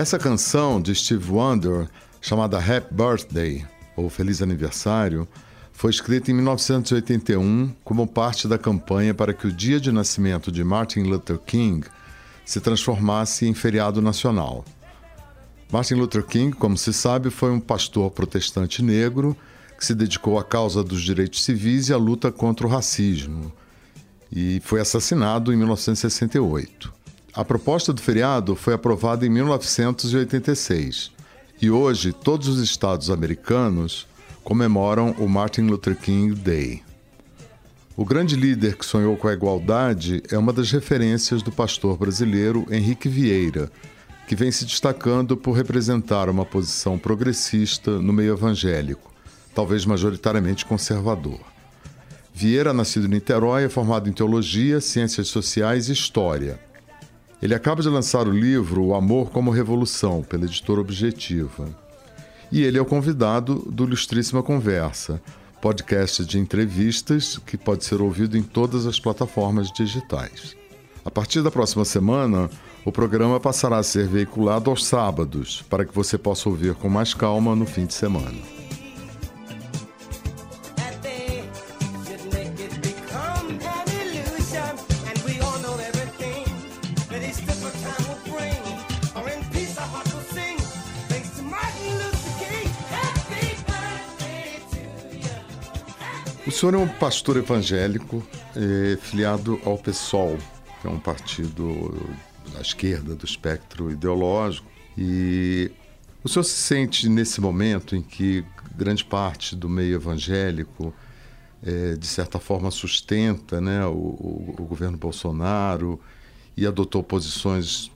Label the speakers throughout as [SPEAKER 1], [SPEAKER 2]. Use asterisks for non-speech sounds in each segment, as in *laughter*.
[SPEAKER 1] Essa canção de Steve Wonder, chamada Happy Birthday, ou Feliz Aniversário, foi escrita em 1981 como parte da campanha para que o dia de nascimento de Martin Luther King se transformasse em feriado nacional. Martin Luther King, como se sabe, foi um pastor protestante negro que se dedicou à causa dos direitos civis e à luta contra o racismo, e foi assassinado em 1968. A proposta do feriado foi aprovada em 1986 e hoje todos os estados americanos comemoram o Martin Luther King Day. O grande líder que sonhou com a igualdade é uma das referências do pastor brasileiro Henrique Vieira, que vem se destacando por representar uma posição progressista no meio evangélico, talvez majoritariamente conservador. Vieira, nascido em Niterói, é formado em teologia, ciências sociais e história. Ele acaba de lançar o livro O Amor como Revolução, pela editora Objetiva. E ele é o convidado do Ilustríssima Conversa, podcast de entrevistas que pode ser ouvido em todas as plataformas digitais. A partir da próxima semana, o programa passará a ser veiculado aos sábados, para que você possa ouvir com mais calma no fim de semana. Senhor é um pastor evangélico é, filiado ao PSOL, que é um partido da esquerda do espectro ideológico. E o senhor se sente nesse momento em que grande parte do meio evangélico, é, de certa forma, sustenta né, o, o, o governo Bolsonaro e adotou posições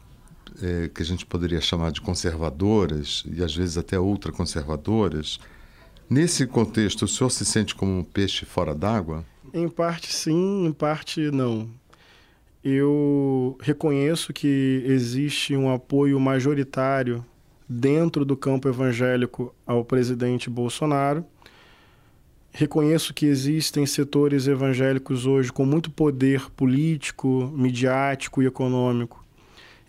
[SPEAKER 1] é, que a gente poderia chamar de conservadoras e às vezes até ultraconservadoras, Nesse contexto, o senhor se sente como um peixe fora d'água?
[SPEAKER 2] Em parte sim, em parte não. Eu reconheço que existe um apoio majoritário dentro do campo evangélico ao presidente Bolsonaro. Reconheço que existem setores evangélicos hoje com muito poder político, midiático e econômico,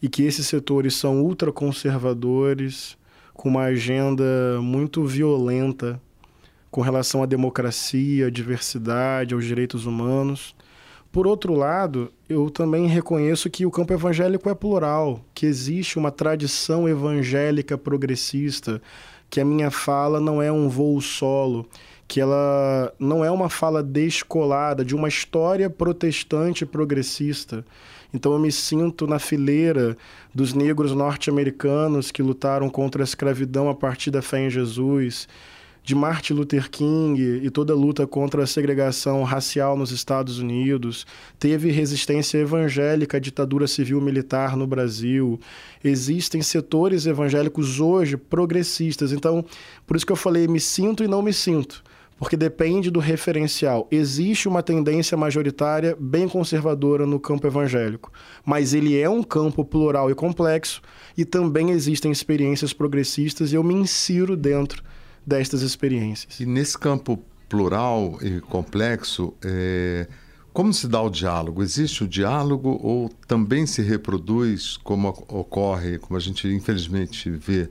[SPEAKER 2] e que esses setores são ultraconservadores, com uma agenda muito violenta com relação à democracia, à diversidade, aos direitos humanos. Por outro lado, eu também reconheço que o campo evangélico é plural, que existe uma tradição evangélica progressista, que a minha fala não é um voo solo, que ela não é uma fala descolada de uma história protestante progressista. Então eu me sinto na fileira dos negros norte-americanos que lutaram contra a escravidão a partir da fé em Jesus, de Martin Luther King e toda a luta contra a segregação racial nos Estados Unidos, teve resistência evangélica à ditadura civil-militar no Brasil. Existem setores evangélicos hoje progressistas. Então, por isso que eu falei me sinto e não me sinto porque depende do referencial. Existe uma tendência majoritária bem conservadora no campo evangélico, mas ele é um campo plural e complexo e também existem experiências progressistas e eu me insiro dentro destas experiências.
[SPEAKER 1] E nesse campo plural e complexo, é, como se dá o diálogo? Existe o diálogo ou também se reproduz, como ocorre, como a gente infelizmente vê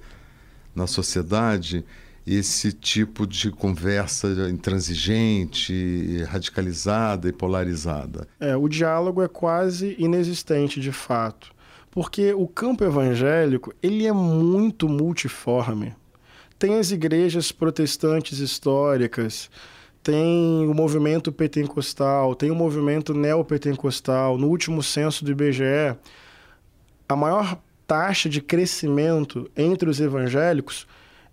[SPEAKER 1] na sociedade, esse tipo de conversa intransigente, radicalizada e polarizada?
[SPEAKER 2] É, o diálogo é quase inexistente de fato, porque o campo evangélico ele é muito multiforme tem as igrejas protestantes históricas, tem o movimento pentecostal, tem o movimento neopentecostal. No último censo do IBGE, a maior taxa de crescimento entre os evangélicos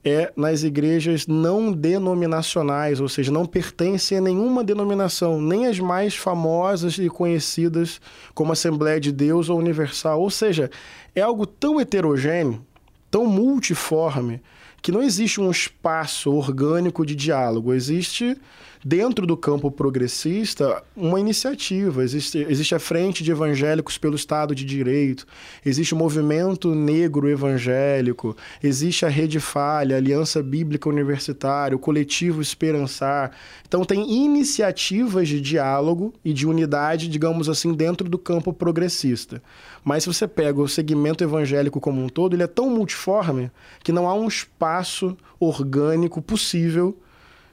[SPEAKER 2] é nas igrejas não denominacionais, ou seja, não pertencem a nenhuma denominação, nem as mais famosas e conhecidas como Assembleia de Deus ou Universal. Ou seja, é algo tão heterogêneo, tão multiforme, que não existe um espaço orgânico de diálogo, existe dentro do campo progressista uma iniciativa. Existe, existe a Frente de Evangélicos pelo Estado de Direito, existe o Movimento Negro Evangélico, existe a Rede Falha, a Aliança Bíblica Universitária, o Coletivo Esperançar. Então, tem iniciativas de diálogo e de unidade, digamos assim, dentro do campo progressista. Mas se você pega o segmento evangélico como um todo, ele é tão multiforme que não há um espaço orgânico possível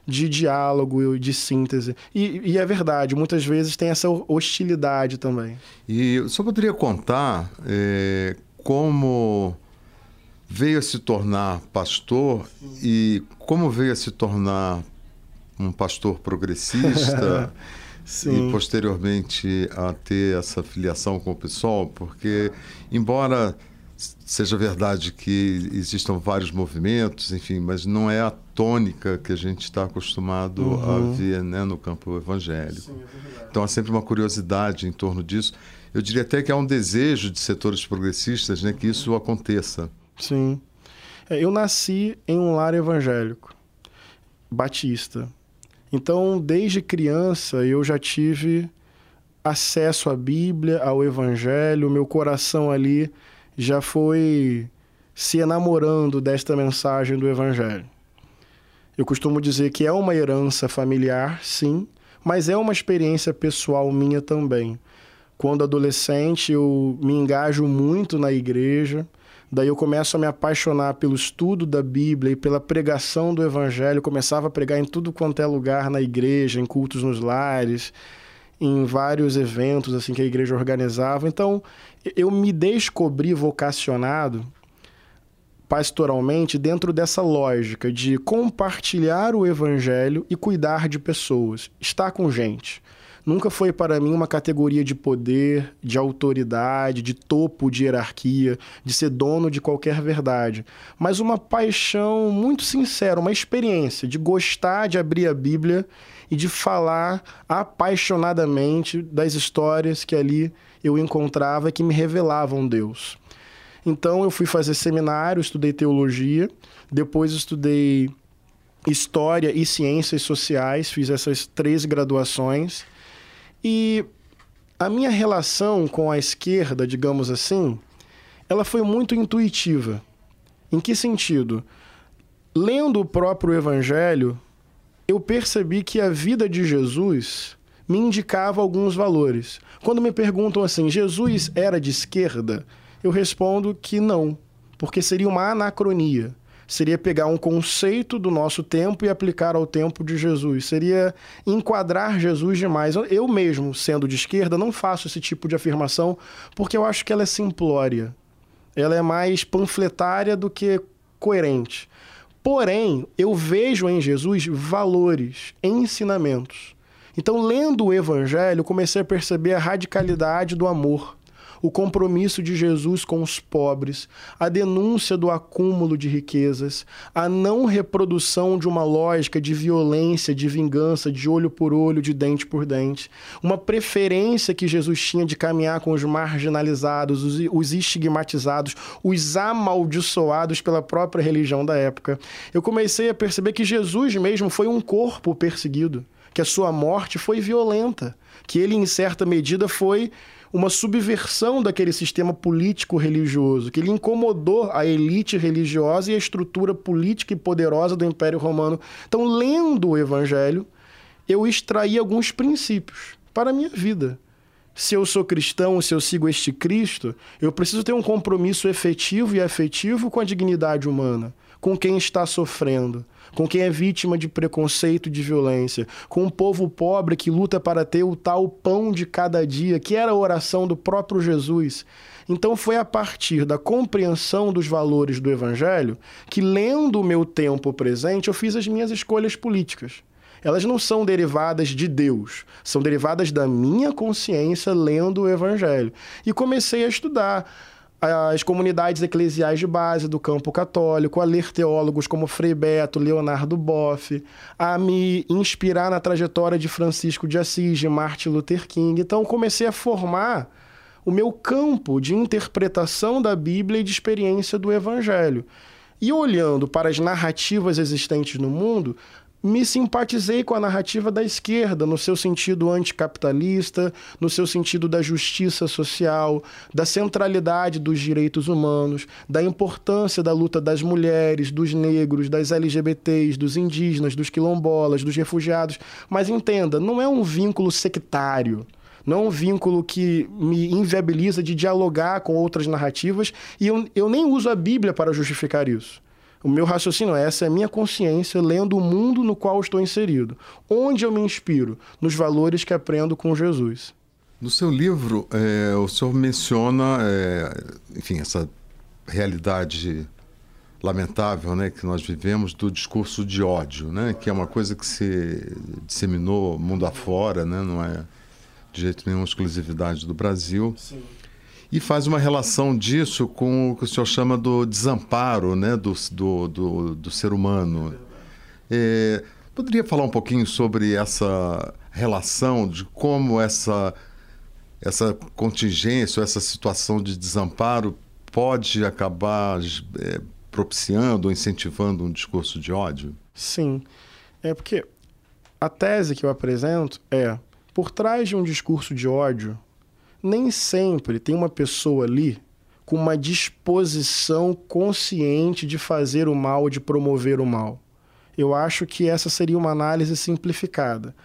[SPEAKER 2] de diálogo e de síntese. E, e, é verdade, muitas vezes tem essa hostilidade também.
[SPEAKER 1] E só poderia contar é, como veio a se tornar pastor e como veio a se tornar um pastor progressista *laughs* e posteriormente a ter essa filiação com o PSOL, porque embora seja verdade que existam vários movimentos, enfim, mas não é a tônica que a gente está acostumado uhum. a ver né, no campo evangélico. Sim, é então há sempre uma curiosidade em torno disso. Eu diria até que há um desejo de setores progressistas né, que isso aconteça.
[SPEAKER 2] Sim. É, eu nasci em um lar evangélico, batista. Então, desde criança, eu já tive acesso à Bíblia, ao Evangelho, meu coração ali já foi se enamorando desta mensagem do Evangelho. Eu costumo dizer que é uma herança familiar, sim, mas é uma experiência pessoal minha também. Quando adolescente, eu me engajo muito na igreja, daí eu começo a me apaixonar pelo estudo da Bíblia e pela pregação do Evangelho. Eu começava a pregar em tudo quanto é lugar na igreja, em cultos nos lares, em vários eventos assim que a igreja organizava. Então, eu me descobri vocacionado pastoralmente dentro dessa lógica de compartilhar o evangelho e cuidar de pessoas, estar com gente. Nunca foi para mim uma categoria de poder, de autoridade, de topo de hierarquia, de ser dono de qualquer verdade, mas uma paixão muito sincera, uma experiência de gostar de abrir a Bíblia e de falar apaixonadamente das histórias que ali eu encontrava que me revelavam Deus. Então eu fui fazer seminário, estudei teologia, depois estudei história e ciências sociais, fiz essas três graduações. E a minha relação com a esquerda, digamos assim, ela foi muito intuitiva. Em que sentido? Lendo o próprio evangelho, eu percebi que a vida de Jesus me indicava alguns valores. Quando me perguntam assim, Jesus era de esquerda? Eu respondo que não, porque seria uma anacronia. Seria pegar um conceito do nosso tempo e aplicar ao tempo de Jesus. Seria enquadrar Jesus demais. Eu mesmo, sendo de esquerda, não faço esse tipo de afirmação porque eu acho que ela é simplória. Ela é mais panfletária do que coerente. Porém, eu vejo em Jesus valores, ensinamentos. Então, lendo o Evangelho, comecei a perceber a radicalidade do amor, o compromisso de Jesus com os pobres, a denúncia do acúmulo de riquezas, a não reprodução de uma lógica de violência, de vingança, de olho por olho, de dente por dente, uma preferência que Jesus tinha de caminhar com os marginalizados, os, os estigmatizados, os amaldiçoados pela própria religião da época. Eu comecei a perceber que Jesus mesmo foi um corpo perseguido que a sua morte foi violenta, que ele, em certa medida, foi uma subversão daquele sistema político religioso, que ele incomodou a elite religiosa e a estrutura política e poderosa do Império Romano. Então, lendo o Evangelho, eu extraí alguns princípios para a minha vida. Se eu sou cristão, se eu sigo este Cristo, eu preciso ter um compromisso efetivo e afetivo com a dignidade humana, com quem está sofrendo, com quem é vítima de preconceito e de violência, com um povo pobre que luta para ter o tal pão de cada dia, que era a oração do próprio Jesus. Então foi a partir da compreensão dos valores do Evangelho que, lendo o meu tempo presente, eu fiz as minhas escolhas políticas. Elas não são derivadas de Deus, são derivadas da minha consciência lendo o Evangelho. E comecei a estudar as comunidades eclesiais de base do campo católico, a ler teólogos como Frei Beto, Leonardo Boff, a me inspirar na trajetória de Francisco de Assis, de Martin Luther King. Então comecei a formar o meu campo de interpretação da Bíblia e de experiência do Evangelho. E olhando para as narrativas existentes no mundo, me simpatizei com a narrativa da esquerda, no seu sentido anticapitalista, no seu sentido da justiça social, da centralidade dos direitos humanos, da importância da luta das mulheres, dos negros, das LGBTs, dos indígenas, dos quilombolas, dos refugiados. Mas entenda, não é um vínculo sectário. Não é um vínculo que me inviabiliza de dialogar com outras narrativas e eu, eu nem uso a Bíblia para justificar isso. O meu raciocínio é essa é a minha consciência lendo o mundo no qual estou inserido. Onde eu me inspiro? Nos valores que aprendo com Jesus.
[SPEAKER 1] No seu livro, é, o senhor menciona, é, enfim, essa realidade lamentável né, que nós vivemos do discurso de ódio, né, que é uma coisa que se disseminou mundo afora, né, não é de jeito nenhum exclusividade do Brasil. Sim e faz uma relação disso com o que o senhor chama do desamparo né, do, do, do, do ser humano. É, poderia falar um pouquinho sobre essa relação, de como essa, essa contingência, essa situação de desamparo pode acabar é, propiciando, incentivando um discurso de ódio?
[SPEAKER 2] Sim. É porque a tese que eu apresento é: por trás de um discurso de ódio, nem sempre tem uma pessoa ali com uma disposição consciente de fazer o mal, de promover o mal. Eu acho que essa seria uma análise simplificada.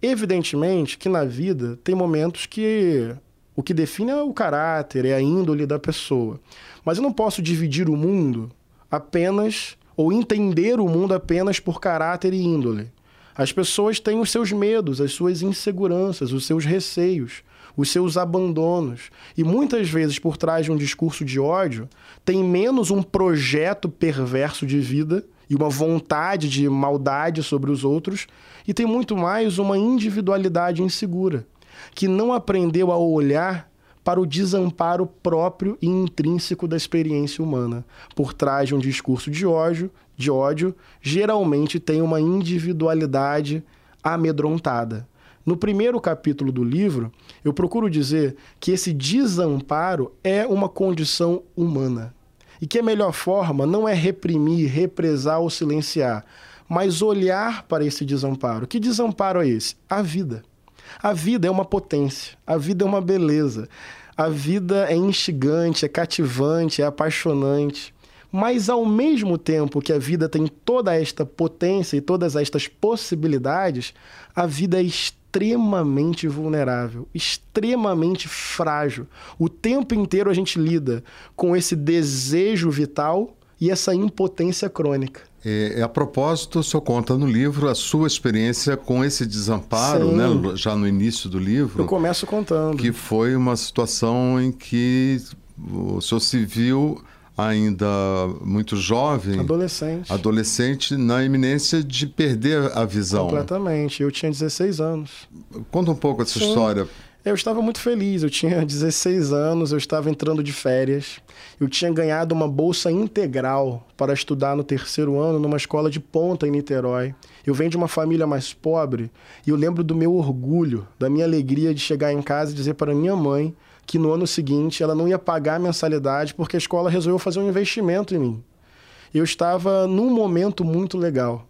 [SPEAKER 2] Evidentemente que na vida tem momentos que o que define é o caráter, é a índole da pessoa. Mas eu não posso dividir o mundo apenas ou entender o mundo apenas por caráter e índole. As pessoas têm os seus medos, as suas inseguranças, os seus receios os seus abandonos. E muitas vezes, por trás de um discurso de ódio, tem menos um projeto perverso de vida e uma vontade de maldade sobre os outros, e tem muito mais uma individualidade insegura, que não aprendeu a olhar para o desamparo próprio e intrínseco da experiência humana. Por trás de um discurso de ódio, de ódio, geralmente tem uma individualidade amedrontada. No primeiro capítulo do livro, eu procuro dizer que esse desamparo é uma condição humana e que a melhor forma não é reprimir, represar ou silenciar, mas olhar para esse desamparo. Que desamparo é esse? A vida. A vida é uma potência, a vida é uma beleza, a vida é instigante, é cativante, é apaixonante. Mas ao mesmo tempo que a vida tem toda esta potência e todas estas possibilidades, a vida é extremamente vulnerável, extremamente frágil. O tempo inteiro a gente lida com esse desejo vital e essa impotência crônica.
[SPEAKER 1] É, é a propósito, o senhor conta no livro a sua experiência com esse desamparo, né, já no início do livro.
[SPEAKER 2] Eu começo contando.
[SPEAKER 1] Que foi uma situação em que o senhor se viu ainda muito jovem,
[SPEAKER 2] adolescente,
[SPEAKER 1] adolescente na iminência de perder a visão.
[SPEAKER 2] Completamente. Eu tinha 16 anos.
[SPEAKER 1] Conta um pouco essa Sim. história.
[SPEAKER 2] Eu estava muito feliz. Eu tinha 16 anos, eu estava entrando de férias. Eu tinha ganhado uma bolsa integral para estudar no terceiro ano numa escola de ponta em Niterói. Eu venho de uma família mais pobre e eu lembro do meu orgulho, da minha alegria de chegar em casa e dizer para minha mãe que no ano seguinte ela não ia pagar a mensalidade porque a escola resolveu fazer um investimento em mim. Eu estava num momento muito legal.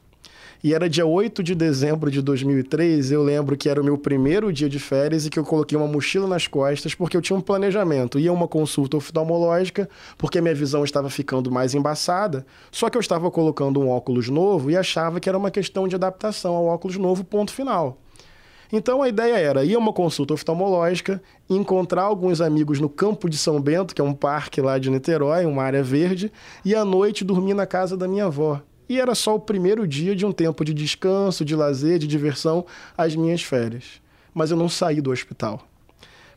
[SPEAKER 2] E era dia 8 de dezembro de 2003, eu lembro que era o meu primeiro dia de férias e que eu coloquei uma mochila nas costas porque eu tinha um planejamento. Ia uma consulta oftalmológica, porque minha visão estava ficando mais embaçada, só que eu estava colocando um óculos novo e achava que era uma questão de adaptação ao óculos novo, ponto final. Então a ideia era ir a uma consulta oftalmológica, encontrar alguns amigos no Campo de São Bento, que é um parque lá de Niterói, uma área verde, e à noite dormir na casa da minha avó. E era só o primeiro dia de um tempo de descanso, de lazer, de diversão, as minhas férias. Mas eu não saí do hospital,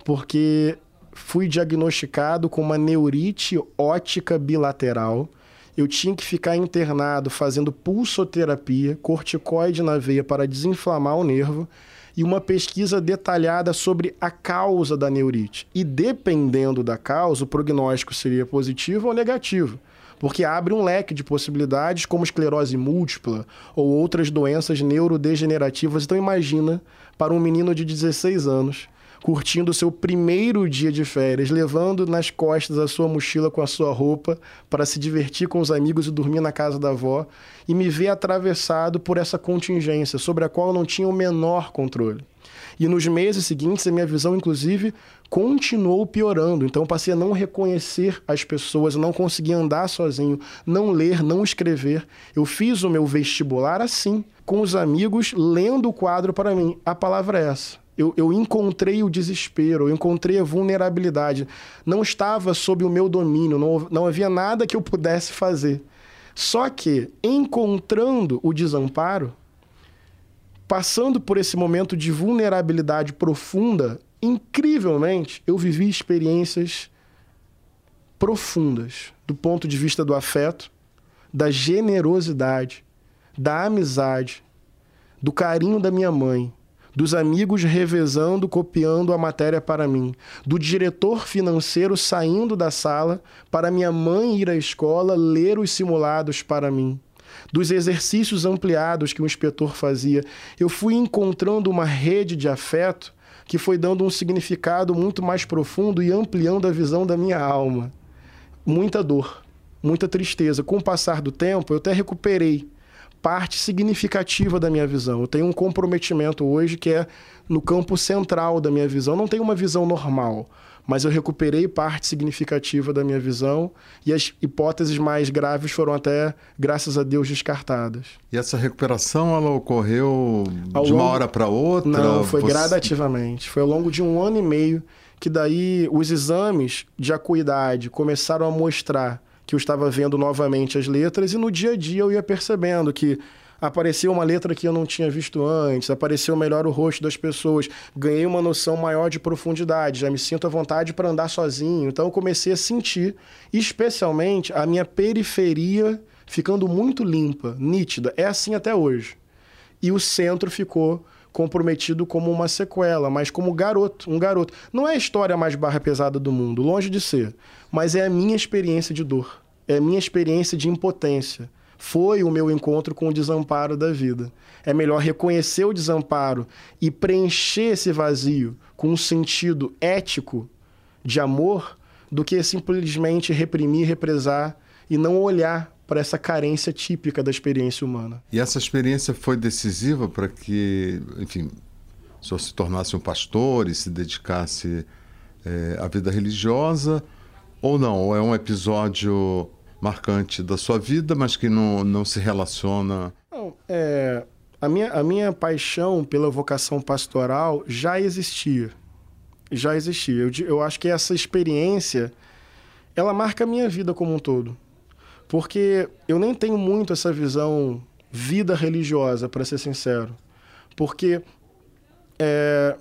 [SPEAKER 2] porque fui diagnosticado com uma neurite ótica bilateral. Eu tinha que ficar internado fazendo pulsoterapia, corticoide na veia para desinflamar o nervo e uma pesquisa detalhada sobre a causa da neurite. E dependendo da causa, o prognóstico seria positivo ou negativo, porque abre um leque de possibilidades como esclerose múltipla ou outras doenças neurodegenerativas. Então imagina para um menino de 16 anos curtindo o seu primeiro dia de férias, levando nas costas a sua mochila com a sua roupa para se divertir com os amigos e dormir na casa da avó, e me ver atravessado por essa contingência sobre a qual eu não tinha o menor controle. E nos meses seguintes, a minha visão, inclusive, continuou piorando. Então, passei a não reconhecer as pessoas, não conseguia andar sozinho, não ler, não escrever. Eu fiz o meu vestibular assim, com os amigos, lendo o quadro para mim. A palavra é essa. Eu, eu, encontrei o desespero, eu encontrei a vulnerabilidade. Não estava sob o meu domínio, não, não havia nada que eu pudesse fazer. Só que, encontrando o desamparo, passando por esse momento de vulnerabilidade profunda, incrivelmente, eu vivi experiências profundas do ponto de vista do afeto, da generosidade, da amizade, do carinho da minha mãe, dos amigos revezando, copiando a matéria para mim, do diretor financeiro saindo da sala para minha mãe ir à escola ler os simulados para mim, dos exercícios ampliados que o inspetor fazia. Eu fui encontrando uma rede de afeto que foi dando um significado muito mais profundo e ampliando a visão da minha alma. Muita dor, muita tristeza. Com o passar do tempo, eu até recuperei parte significativa da minha visão. Eu tenho um comprometimento hoje que é no campo central da minha visão. Eu não tenho uma visão normal, mas eu recuperei parte significativa da minha visão e as hipóteses mais graves foram até, graças a Deus, descartadas.
[SPEAKER 1] E essa recuperação ela ocorreu ao de longo... uma hora para outra?
[SPEAKER 2] Não, foi Você... gradativamente. Foi ao longo de um ano e meio que daí os exames de acuidade começaram a mostrar que eu estava vendo novamente as letras e no dia a dia eu ia percebendo que apareceu uma letra que eu não tinha visto antes, apareceu melhor o rosto das pessoas, ganhei uma noção maior de profundidade, já me sinto à vontade para andar sozinho. Então eu comecei a sentir, especialmente, a minha periferia ficando muito limpa, nítida. É assim até hoje. E o centro ficou comprometido como uma sequela, mas como garoto, um garoto. Não é a história mais barra pesada do mundo, longe de ser, mas é a minha experiência de dor, é a minha experiência de impotência foi o meu encontro com o desamparo da vida. É melhor reconhecer o desamparo e preencher esse vazio com um sentido ético de amor do que simplesmente reprimir, represar e não olhar para essa carência típica da experiência humana.
[SPEAKER 1] E essa experiência foi decisiva para que, enfim, o senhor se tornasse um pastor e se dedicasse é, à vida religiosa, ou não? Ou é um episódio marcante da sua vida, mas que não, não se relaciona?
[SPEAKER 2] Não, é, a, minha, a minha paixão pela vocação pastoral já existia. Já existia. Eu, eu acho que essa experiência, ela marca a minha vida como um todo. Porque eu nem tenho muito essa visão vida religiosa, para ser sincero. Porque é,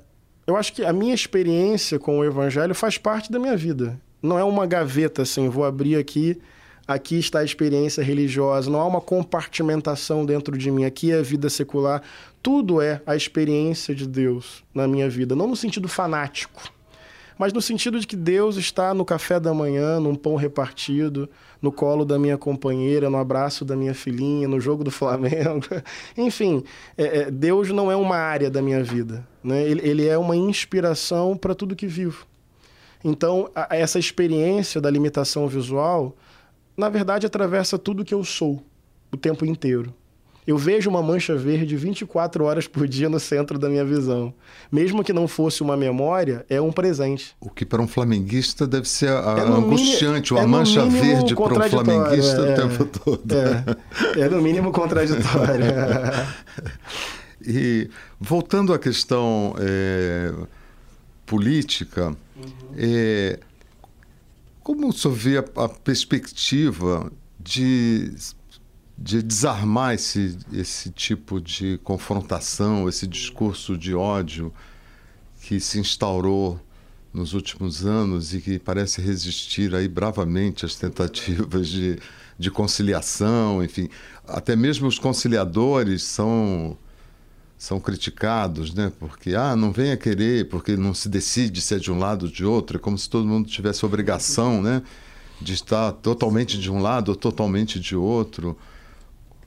[SPEAKER 2] eu acho que a minha experiência com o evangelho faz parte da minha vida. Não é uma gaveta assim, vou abrir aqui aqui está a experiência religiosa, não há uma compartimentação dentro de mim, aqui é a vida secular. Tudo é a experiência de Deus na minha vida, não no sentido fanático, mas no sentido de que Deus está no café da manhã, num pão repartido, no colo da minha companheira, no abraço da minha filhinha, no jogo do Flamengo. *laughs* Enfim, é, é, Deus não é uma área da minha vida, né? ele, ele é uma inspiração para tudo que vivo. Então, a, essa experiência da limitação visual na verdade, atravessa tudo que eu sou o tempo inteiro. Eu vejo uma mancha verde 24 horas por dia no centro da minha visão. Mesmo que não fosse uma memória, é um presente.
[SPEAKER 1] O que para um flamenguista deve ser é angustiante, uma é mancha verde para um flamenguista é, o tempo todo.
[SPEAKER 2] É, é no mínimo contraditório. *laughs*
[SPEAKER 1] e voltando à questão é, política, uhum. É, como o senhor vê a, a perspectiva de, de desarmar esse, esse tipo de confrontação, esse discurso de ódio que se instaurou nos últimos anos e que parece resistir aí bravamente às tentativas de, de conciliação, enfim. Até mesmo os conciliadores são são criticados, né? Porque ah, não venha querer, porque não se decide se é de um lado ou de outro, é como se todo mundo tivesse obrigação, né, de estar totalmente de um lado ou totalmente de outro.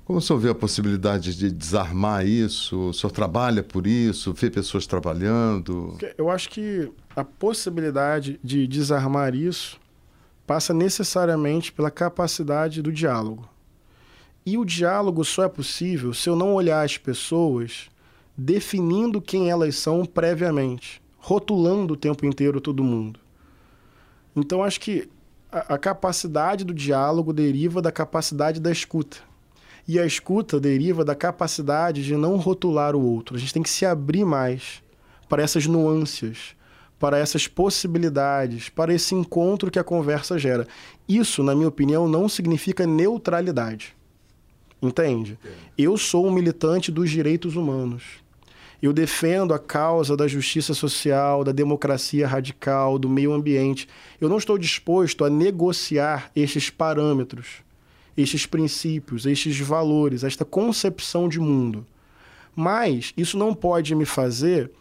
[SPEAKER 1] Como o senhor vê a possibilidade de desarmar isso? O senhor trabalha por isso? Vê pessoas trabalhando?
[SPEAKER 2] Eu acho que a possibilidade de desarmar isso passa necessariamente pela capacidade do diálogo. E o diálogo só é possível se eu não olhar as pessoas definindo quem elas são previamente, rotulando o tempo inteiro todo mundo. Então acho que a, a capacidade do diálogo deriva da capacidade da escuta. E a escuta deriva da capacidade de não rotular o outro. A gente tem que se abrir mais para essas nuances, para essas possibilidades, para esse encontro que a conversa gera. Isso, na minha opinião, não significa neutralidade. Entende? Eu sou um militante dos direitos humanos. Eu defendo a causa da justiça social, da democracia radical, do meio ambiente. Eu não estou disposto a negociar estes parâmetros estes princípios, estes valores, esta concepção de mundo. Mas isso não pode me fazer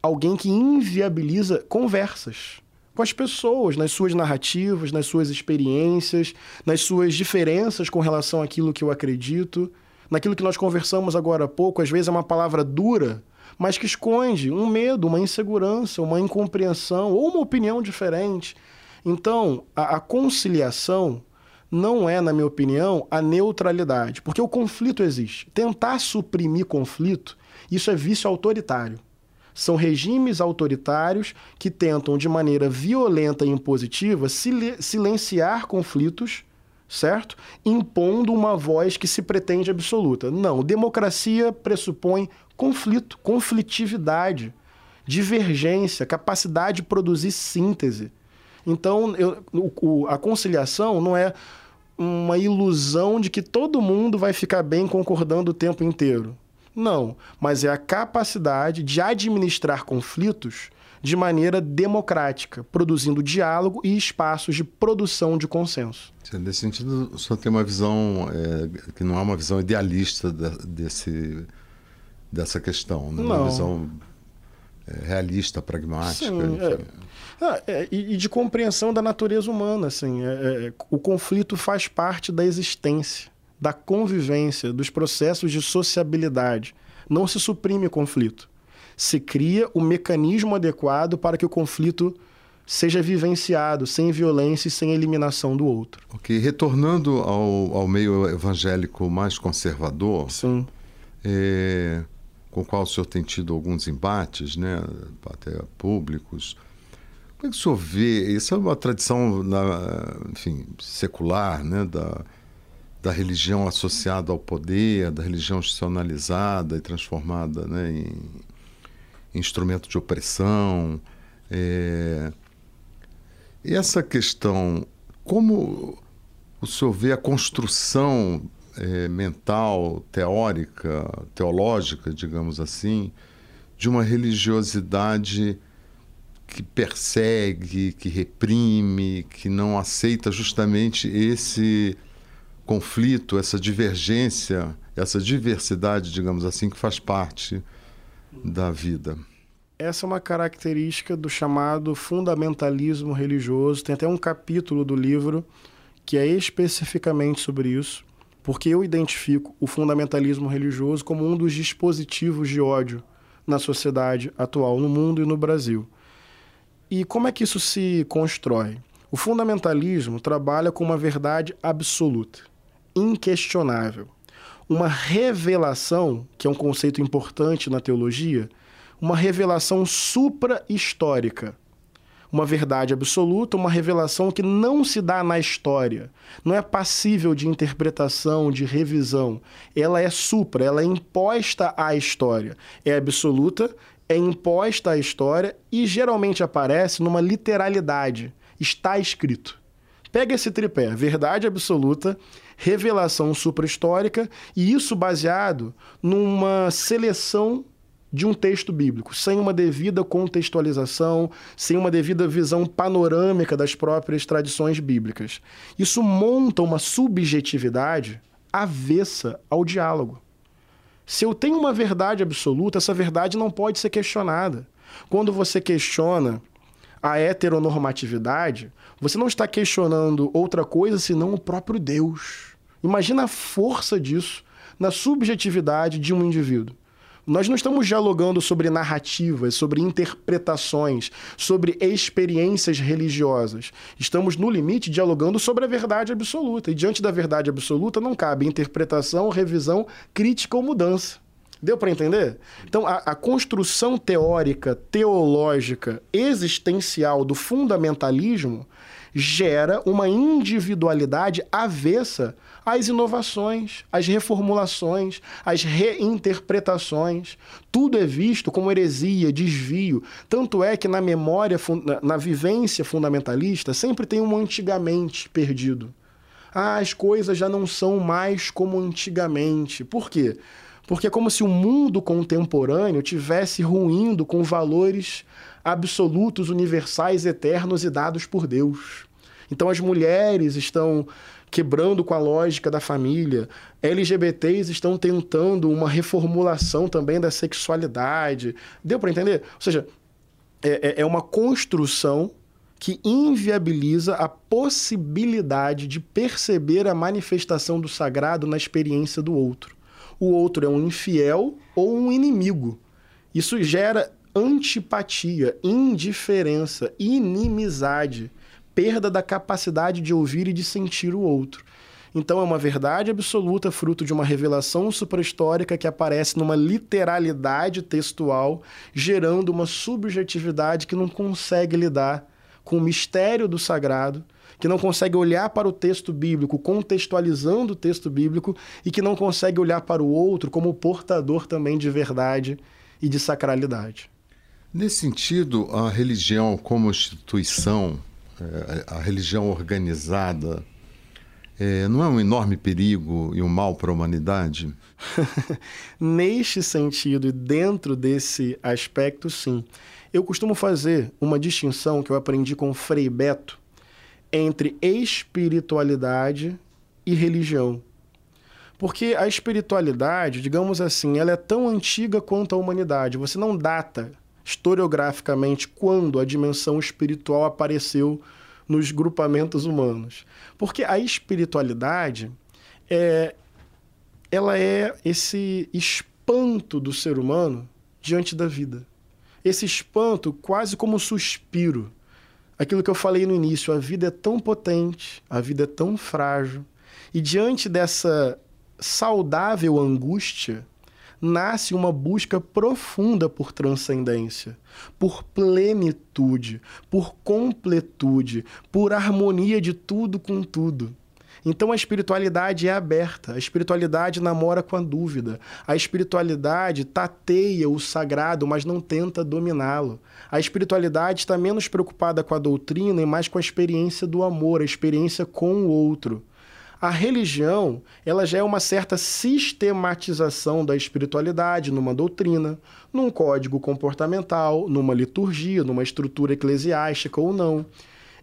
[SPEAKER 2] alguém que inviabiliza conversas com as pessoas, nas suas narrativas, nas suas experiências, nas suas diferenças com relação àquilo que eu acredito, naquilo que nós conversamos agora há pouco, às vezes é uma palavra dura, mas que esconde um medo, uma insegurança, uma incompreensão ou uma opinião diferente. Então, a, a conciliação não é, na minha opinião, a neutralidade, porque o conflito existe. Tentar suprimir conflito, isso é vício autoritário. São regimes autoritários que tentam, de maneira violenta e impositiva, silenciar conflitos, certo? Impondo uma voz que se pretende absoluta. Não, democracia pressupõe conflito, conflitividade, divergência, capacidade de produzir síntese. Então, eu, o, a conciliação não é uma ilusão de que todo mundo vai ficar bem concordando o tempo inteiro. Não, mas é a capacidade de administrar conflitos de maneira democrática, produzindo diálogo e espaços de produção de consenso.
[SPEAKER 1] Nesse sentido, o senhor tem uma visão é, que não é uma visão idealista desse, dessa questão, né?
[SPEAKER 2] não.
[SPEAKER 1] uma visão é, realista, pragmática.
[SPEAKER 2] Sim, é. Ah, é, e, e, de compreensão da natureza humana. Assim, é, é, o conflito faz parte da existência, da convivência, dos processos de sociabilidade. Não se suprime o conflito. Se cria o mecanismo adequado para que o conflito seja vivenciado sem violência e sem eliminação do outro.
[SPEAKER 1] Ok. Retornando ao, ao meio evangélico mais conservador.
[SPEAKER 2] Sim.
[SPEAKER 1] É, com o qual o senhor tem tido alguns embates, né, até públicos. Como é que o senhor vê? Isso é uma tradição, na, enfim, secular, né, da, da religião associada ao poder, da religião institucionalizada e transformada né, em, instrumento de opressão. É... E essa questão, como o senhor vê a construção é, mental, teórica, teológica, digamos assim, de uma religiosidade que persegue, que reprime, que não aceita justamente esse conflito, essa divergência, essa diversidade, digamos assim, que faz parte da vida.
[SPEAKER 2] Essa é uma característica do chamado fundamentalismo religioso. Tem até um capítulo do livro que é especificamente sobre isso porque eu identifico o fundamentalismo religioso como um dos dispositivos de ódio na sociedade atual, no mundo e no Brasil. E como é que isso se constrói? O fundamentalismo trabalha com uma verdade absoluta, inquestionável. Uma revelação, que é um conceito importante na teologia, uma revelação supra-histórica uma verdade absoluta, uma revelação que não se dá na história, não é passível de interpretação, de revisão. Ela é supra, ela é imposta à história. É absoluta, é imposta à história e geralmente aparece numa literalidade. Está escrito. Pega esse tripé, verdade absoluta, revelação supra-histórica, e isso baseado numa seleção de um texto bíblico, sem uma devida contextualização, sem uma devida visão panorâmica das próprias tradições bíblicas. Isso monta uma subjetividade avessa ao diálogo. Se eu tenho uma verdade absoluta, essa verdade não pode ser questionada. Quando você questiona a heteronormatividade, você não está questionando outra coisa senão o próprio Deus. Imagina a força disso na subjetividade de um indivíduo. Nós não estamos dialogando sobre narrativas, sobre interpretações, sobre experiências religiosas. Estamos, no limite, dialogando sobre a verdade absoluta. E diante da verdade absoluta não cabe interpretação, revisão, crítica ou mudança. Deu para entender? Então, a, a, construção teórica, teológica, existencial do fundamentalismo gera uma individualidade avessa às inovações, às reformulações, às reinterpretações. Tudo é visto como heresia, desvio. Tanto é que na memória, na vivência fundamentalista, sempre tem um antigamente perdido. Ah, as coisas já não são mais como antigamente. Por quê? Porque é como se o mundo contemporâneo tivesse ruindo com valores absolutos, universais, eternos e dados por Deus. Então as mulheres estão quebrando com a lógica da família. LGBTs estão tentando uma reformulação também da sexualidade. Deu para entender? Ou seja, é, é, é uma construção que inviabiliza a possibilidade de perceber a manifestação do sagrado na experiência do outro. O outro é um infiel ou um inimigo. Isso gera antipatia, indiferença, inimizade, perda da capacidade de ouvir e de sentir o outro. Então é uma verdade absoluta, fruto de uma revelação suprahistórica que aparece numa literalidade textual, gerando uma subjetividade que não consegue lidar com o mistério do sagrado, que não consegue olhar para o texto bíblico contextualizando o texto bíblico e que não consegue olhar para o outro como portador também de verdade e de sacralidade.
[SPEAKER 1] Nesse sentido, a religião como instituição, é, a religião organizada, é, não é um enorme perigo e um mal para a humanidade? *laughs*
[SPEAKER 2] Neste sentido e dentro desse aspecto, sim. Eu costumo fazer uma distinção que eu aprendi com Frei Beto entre espiritualidade e religião. Porque a espiritualidade, digamos assim, ela é tão antiga quanto a humanidade. Você não data historiograficamente quando a dimensão espiritual apareceu nos grupamentos humanos. Porque a espiritualidade é ela é esse espanto do ser humano diante da vida. Esse espanto quase como um suspiro. Aquilo que eu falei no início, a vida é tão potente, a vida é tão frágil, e diante dessa saudável angústia, nasce uma busca profunda por transcendência, por plenitude, por completude, por harmonia de tudo com tudo. Então a espiritualidade é aberta, a espiritualidade namora com a dúvida, a espiritualidade tateia o sagrado, mas não tenta dominá-lo. A espiritualidade está menos preocupada com a doutrina e mais com a experiência do amor, a experiência com o outro. A religião, ela já é uma certa sistematização da espiritualidade numa doutrina, num código comportamental, numa liturgia, numa estrutura eclesiástica ou não.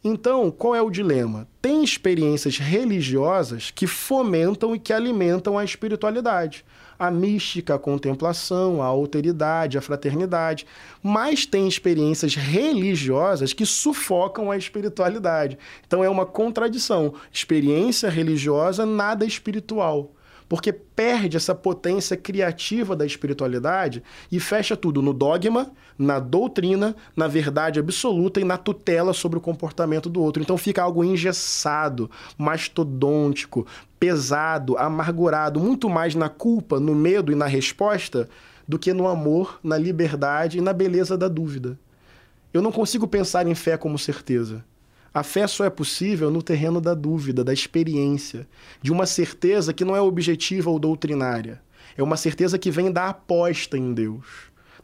[SPEAKER 2] Então, qual é o dilema? Tem experiências religiosas que fomentam e que alimentam a espiritualidade a mística, a contemplação, a alteridade, a fraternidade, mas tem experiências religiosas que sufocam a espiritualidade. Então é uma contradição. Experiência religiosa, nada espiritual porque perde essa potência criativa da espiritualidade e fecha tudo no dogma, na doutrina, na verdade absoluta e na tutela sobre o comportamento do outro. Então fica algo engessado, mastodôntico, pesado, amargurado, muito mais na culpa, no medo e na resposta do que no amor, na liberdade e na beleza da dúvida. Eu não consigo pensar em fé como certeza. A fé só é possível no terreno da dúvida, da experiência, de uma certeza que não é objetiva ou doutrinária. É uma certeza que vem da aposta em Deus,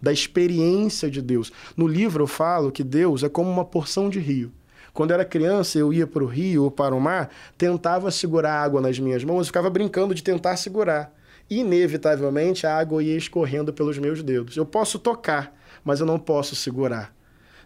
[SPEAKER 2] da experiência de Deus. No livro eu falo que Deus é como uma porção de rio. Quando era criança, eu ia para o rio ou para o mar, tentava segurar água nas minhas mãos ficava brincando de tentar segurar. Inevitavelmente, a água ia escorrendo pelos meus dedos. Eu posso tocar, mas eu não posso segurar.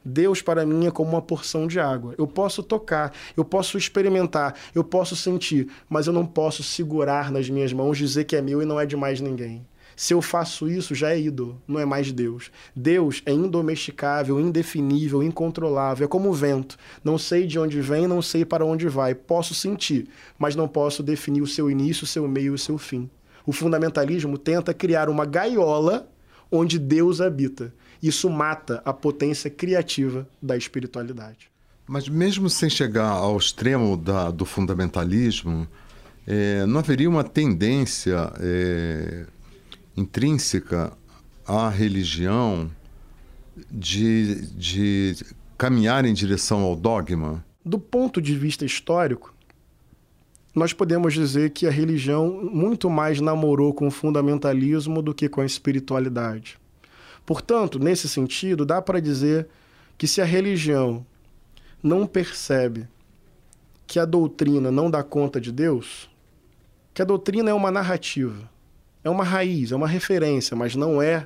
[SPEAKER 2] Deus para mim é como uma porção de água. Eu posso tocar, eu posso experimentar, eu posso sentir, mas eu não posso segurar nas minhas mãos, dizer que é meu e não é de mais ninguém. Se eu faço isso, já é ídolo, não é mais Deus. Deus é indomesticável, indefinível, incontrolável, é como o vento. Não sei de onde vem, não sei para onde vai. Posso sentir, mas não posso definir o seu início, o seu meio e o seu fim. O fundamentalismo tenta criar uma gaiola onde Deus habita. Isso mata a potência criativa da espiritualidade.
[SPEAKER 1] Mas mesmo sem chegar ao extremo da, do fundamentalismo, é, não haveria uma tendência é, intrínseca à religião de, de caminhar em direção ao dogma?
[SPEAKER 2] Do ponto de vista histórico, nós podemos dizer que a religião muito mais namorou com o fundamentalismo do que com a espiritualidade. Portanto, nesse sentido, dá para dizer que se a religião não percebe que a doutrina não dá conta de Deus, que a doutrina é uma narrativa, é uma raiz, é uma referência, mas não é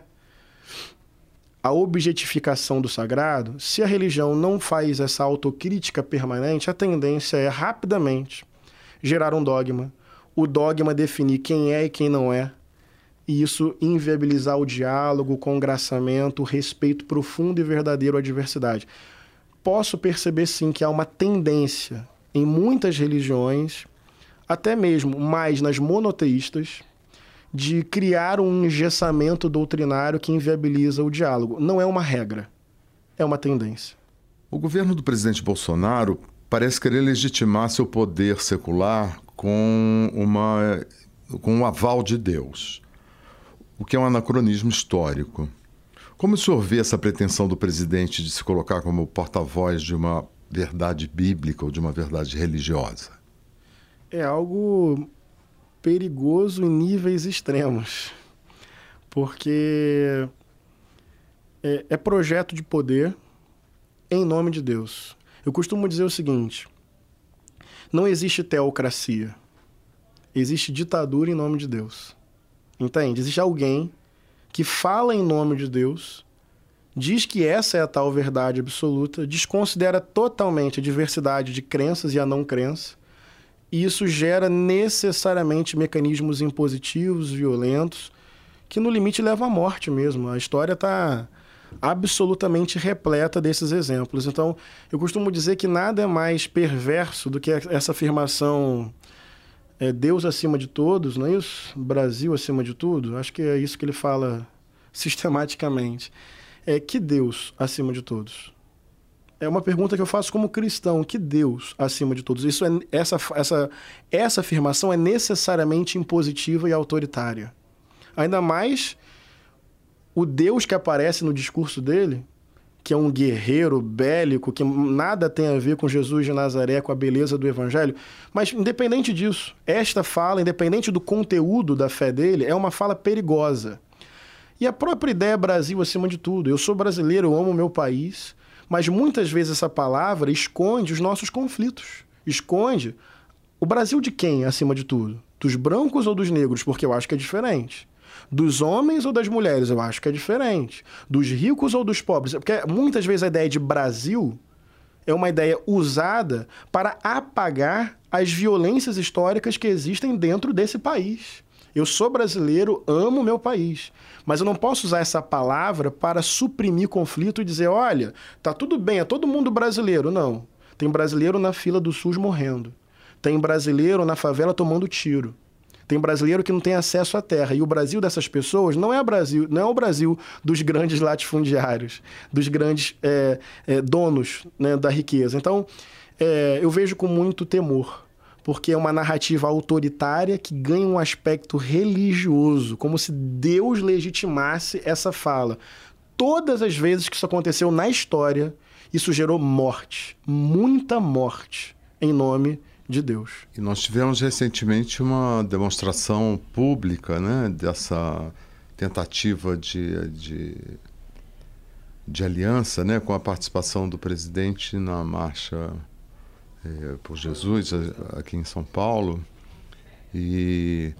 [SPEAKER 2] a objetificação do sagrado, se a religião não faz essa autocrítica permanente, a tendência é rapidamente gerar um dogma, o dogma definir quem é e quem não é, e isso inviabilizar o diálogo, o congraçamento, o respeito profundo e verdadeiro à diversidade. Posso perceber sim que há uma tendência em muitas religiões, até mesmo mais nas monoteístas, de criar um engessamento doutrinário que inviabiliza o diálogo. Não é uma regra, é uma tendência.
[SPEAKER 1] O governo do presidente Bolsonaro parece querer legitimar seu poder secular com, uma, com um aval de Deus, o que é um anacronismo histórico. Como o senhor vê essa pretensão do presidente de se colocar como porta-voz de uma verdade bíblica ou de uma verdade religiosa?
[SPEAKER 2] É algo perigoso em níveis extremos. Porque é, é projeto de poder em nome de Deus. Eu costumo dizer o seguinte: não existe teocracia, existe ditadura em nome de Deus. Entende? Existe alguém que fala em nome de Deus, diz que essa é a tal verdade absoluta, desconsidera totalmente a diversidade de crenças e a não crença, e isso gera necessariamente mecanismos impositivos, violentos, que no limite levam à morte mesmo. A história está absolutamente repleta desses exemplos. Então, eu costumo dizer que nada é mais perverso do que essa afirmação é, Deus acima de todos, não é isso? Brasil acima de tudo. Acho que é isso que ele fala *laughs* sistematicamente. É que Deus acima de todos é uma pergunta que eu faço como cristão, que Deus acima de todos. Isso é essa essa essa afirmação é necessariamente impositiva e autoritária. Ainda mais o Deus que aparece no discurso dele, que é um guerreiro bélico, que nada tem a ver com Jesus de Nazaré, com a beleza do evangelho, mas independente disso, esta fala, independente do conteúdo da fé dele, é uma fala perigosa. E a própria ideia Brasil acima de tudo. Eu sou brasileiro, eu amo meu país mas muitas vezes essa palavra esconde os nossos conflitos. Esconde o Brasil de quem, acima de tudo? Dos brancos ou dos negros? Porque eu acho que é diferente. Dos homens ou das mulheres? Eu acho que é diferente. Dos ricos ou dos pobres? Porque muitas vezes a ideia de Brasil é uma ideia usada para apagar as violências históricas que existem dentro desse país. Eu sou brasileiro, amo meu país. Mas eu não posso usar essa palavra para suprimir conflito e dizer, olha, tá tudo bem, é todo mundo brasileiro. Não. Tem brasileiro na fila do SUS morrendo. Tem brasileiro na favela tomando tiro. Tem brasileiro que não tem acesso à terra. E o Brasil dessas pessoas não é, Brasil, não é o Brasil dos grandes latifundiários, dos grandes é, é, donos né, da riqueza. Então, é, eu vejo com muito temor porque é uma narrativa autoritária que ganha um aspecto religioso, como se Deus legitimasse essa fala. Todas as vezes que isso aconteceu na história, isso gerou morte, muita morte, em nome de Deus.
[SPEAKER 1] E nós tivemos recentemente uma demonstração pública né, dessa tentativa de, de, de aliança né, com a participação do presidente na marcha é, por Jesus aqui em São Paulo e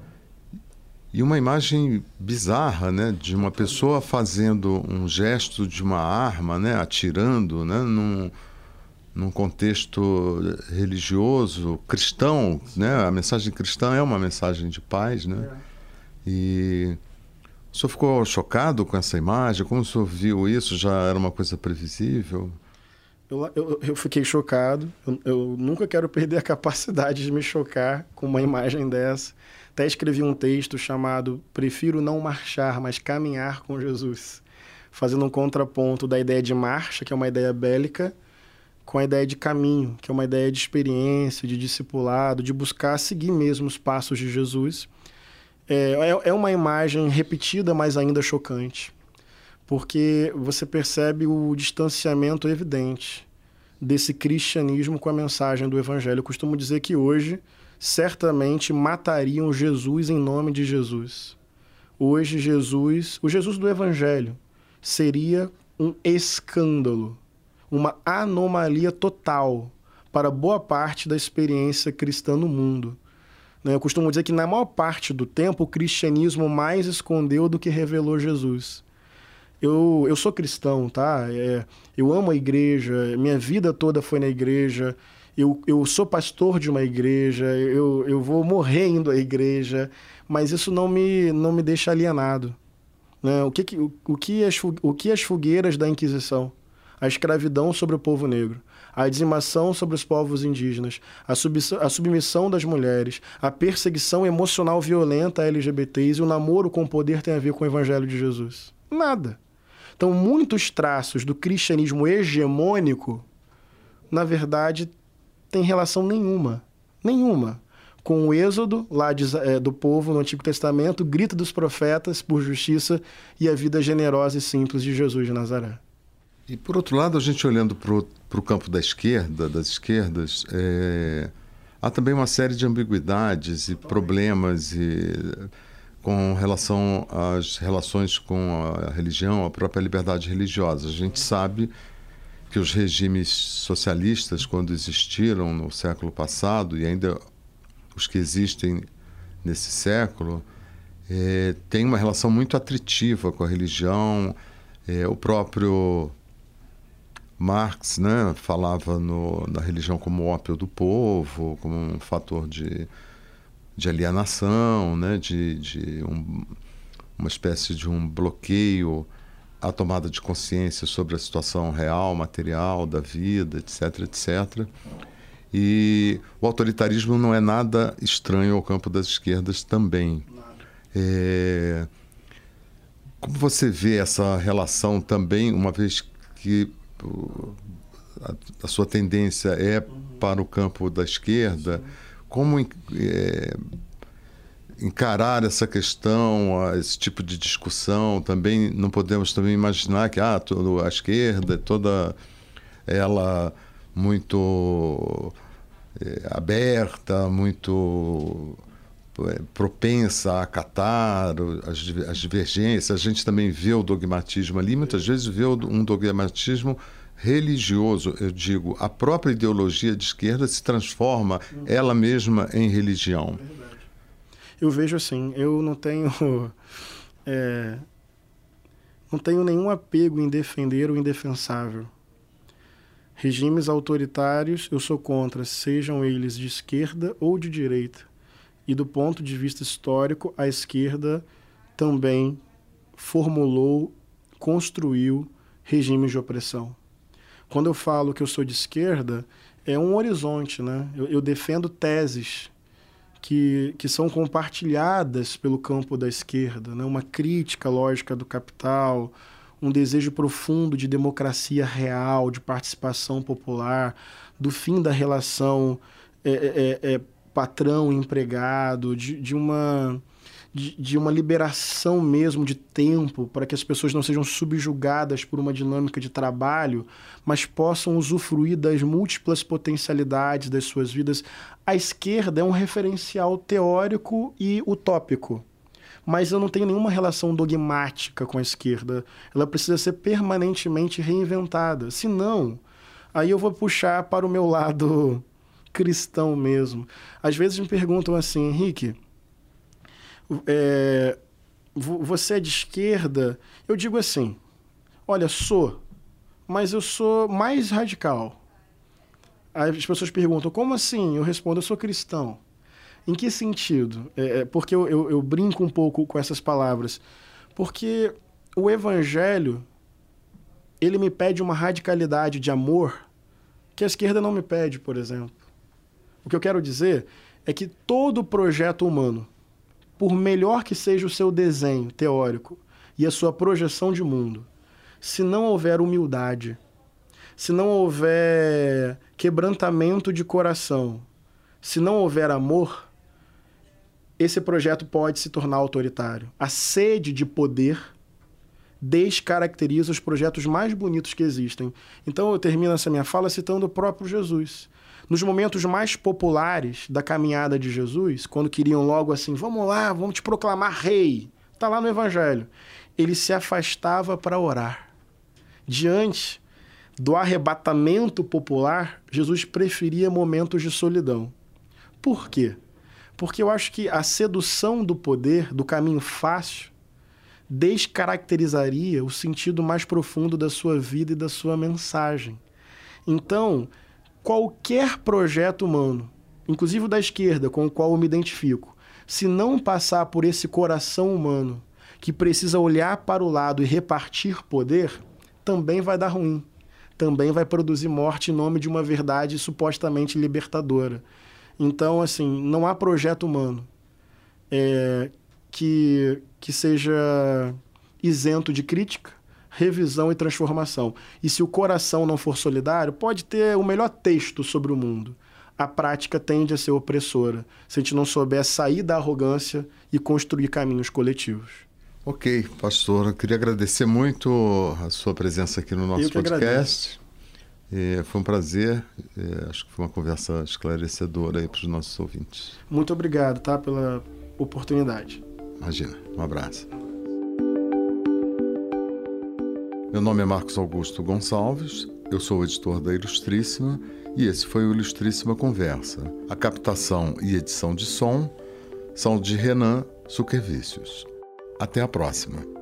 [SPEAKER 1] e uma imagem bizarra, né, de uma pessoa fazendo um gesto de uma arma, né, atirando, né, num, num contexto religioso cristão, né, a mensagem cristã é uma mensagem de paz, né, e o O senhor ficou chocado com essa imagem? Como o senhor viu isso? Já era uma coisa previsível?
[SPEAKER 2] Eu, eu, eu fiquei chocado. Eu, eu, nunca quero perder a capacidade de me chocar com uma imagem dessa. Até escrevi um texto chamado Prefiro não marchar, mas caminhar com Jesus. Fazendo um contraponto da ideia de marcha, que é uma ideia bélica, com a ideia de caminho, que é uma ideia de experiência, de discipulado, de buscar seguir mesmo os passos de Jesus. É, é, é uma imagem repetida, mas ainda chocante, porque você percebe o distanciamento evidente desse cristianismo com a mensagem do evangelho. Eu costumo dizer que hoje, certamente, matariam Jesus em nome de Jesus. Hoje, Jesus, o Jesus do evangelho, seria um escândalo, uma anomalia total para boa parte da experiência cristã no mundo. Né? Eu costumo dizer que, na maior parte do tempo, o cristianismo mais escondeu do que revelou Jesus. Eu, eu sou cristão, tá? É, eu amo a igreja, minha vida toda foi na igreja. Eu, eu sou pastor de uma igreja, eu, eu vou morrer indo à igreja, mas isso não me, não me deixa alienado. Né? O, que, o, o, que as, o que as fogueiras da Inquisição? A escravidão sobre o povo negro a dizimação sobre os povos indígenas, a, submissão das mulheres, a perseguição emocional violenta a LGBTs e o namoro com o poder tem a ver com o Evangelho de Jesus? Nada. Então, muitos traços do cristianismo hegemônico, na verdade, têm relação nenhuma. Nenhuma com o êxodo lá de, é, do povo no Antigo Testamento, grito dos profetas por justiça e a vida generosa e simples de Jesus de Nazaré.
[SPEAKER 1] E por outro lado, a gente olhando para o campo da esquerda, das esquerdas, é, há também uma série de ambiguidades e problemas e, com relação às relações com a religião, a própria liberdade religiosa. A gente sabe que os regimes socialistas, quando existiram no século passado e ainda os que existem nesse século, é, têm uma relação muito atritiva com a religião. É, o próprio Marx né, falava no, na religião como ópio do povo, como um fator de, de alienação, né, de, de um, uma espécie de um bloqueio à tomada de consciência sobre a situação real, material da vida, etc, etc. E o autoritarismo não é nada estranho ao campo das esquerdas também. É... Como você vê essa relação também, uma vez que a, a sua tendência é para o campo da esquerda, como é, encarar essa questão, esse tipo de discussão? Também não podemos também imaginar que ah, a esquerda toda ela muito é, aberta, muito é, propensa a acatar as, as divergências. A gente também vê o dogmatismo ali, muitas vezes vê um dogmatismo religioso, eu digo, a própria ideologia de esquerda se transforma ela mesma em religião.
[SPEAKER 2] Eu vejo assim, eu não tenho *laughs* é, não tenho nenhum apego em defender o indefensável. Regimes autoritários eu sou contra, sejam eles de esquerda ou de direita e do ponto de vista histórico, a esquerda também formulou, construiu regimes de opressão. Quando eu falo que eu sou de esquerda, é um horizonte, né? Eu, eu defendo teses que, que são compartilhadas pelo campo da esquerda, né? Uma crítica lógica do capital, um desejo profundo de democracia real, de participação popular, do fim da relação é, é, é, patrão empregado, de, de uma de, de, uma liberação mesmo de tempo para que as pessoas não sejam subjugadas por uma dinâmica de trabalho, mas possam usufruir das múltiplas potencialidades das suas vidas. A esquerda é um referencial teórico e utópico. Mas eu não tenho nenhuma relação dogmática com a esquerda. Ela precisa ser permanentemente reinventada. Se não, aí eu vou puxar para o meu lado *laughs* cristão mesmo. Às vezes me perguntam assim, Henrique, é, você é de esquerda? Eu digo assim, olha, sou, mas eu sou mais radical. As pessoas perguntam, como assim? Eu respondo, eu sou cristão. Em que sentido? É, é porque eu, eu, eu brinco um pouco com essas palavras. Porque o evangelho ele me pede uma radicalidade de amor que a esquerda não me pede, por exemplo. O que eu quero dizer é que todo projeto humano, por melhor que seja o seu desenho teórico e a sua projeção de mundo, se não houver humildade, se não houver quebrantamento de coração, se não houver amor, esse projeto pode se tornar autoritário. A sede de poder descaracteriza os projetos mais bonitos que existem. Então eu termino essa minha fala citando o próprio Jesus. Nos momentos mais populares da caminhada de Jesus, quando queriam logo assim, vamos lá, vamos te proclamar rei, está lá no Evangelho, ele se afastava para orar. Diante do arrebatamento popular, Jesus preferia momentos de solidão. Por quê? Porque eu acho que a sedução do poder, do caminho fácil, descaracterizaria o sentido mais profundo da sua vida e da sua mensagem. Então, qualquer projeto humano, inclusive o da esquerda, com o qual eu me identifico, se não passar por esse coração humano que precisa olhar para o lado e repartir poder, também vai dar ruim. Também vai produzir morte em nome de uma verdade supostamente libertadora. Então, assim, não há projeto humano é, que, que seja isento de crítica, revisão e transformação. E se o coração não for solidário, pode ter o melhor texto sobre o mundo. A prática tende a ser opressora, se a gente não souber sair da arrogância e construir caminhos coletivos.
[SPEAKER 1] Ok, pastor, eu queria agradecer muito a sua presença aqui no nosso podcast. É, foi um prazer, é, acho que foi uma conversa esclarecedora para os nossos ouvintes.
[SPEAKER 2] Muito obrigado, tá, pela oportunidade.
[SPEAKER 1] Imagina, um abraço. Meu nome é Marcos Augusto Gonçalves, eu sou editor da Ilustríssima e esse foi o Ilustríssima Conversa. A captação e edição de som são de Renan Suquevicius. Até a próxima.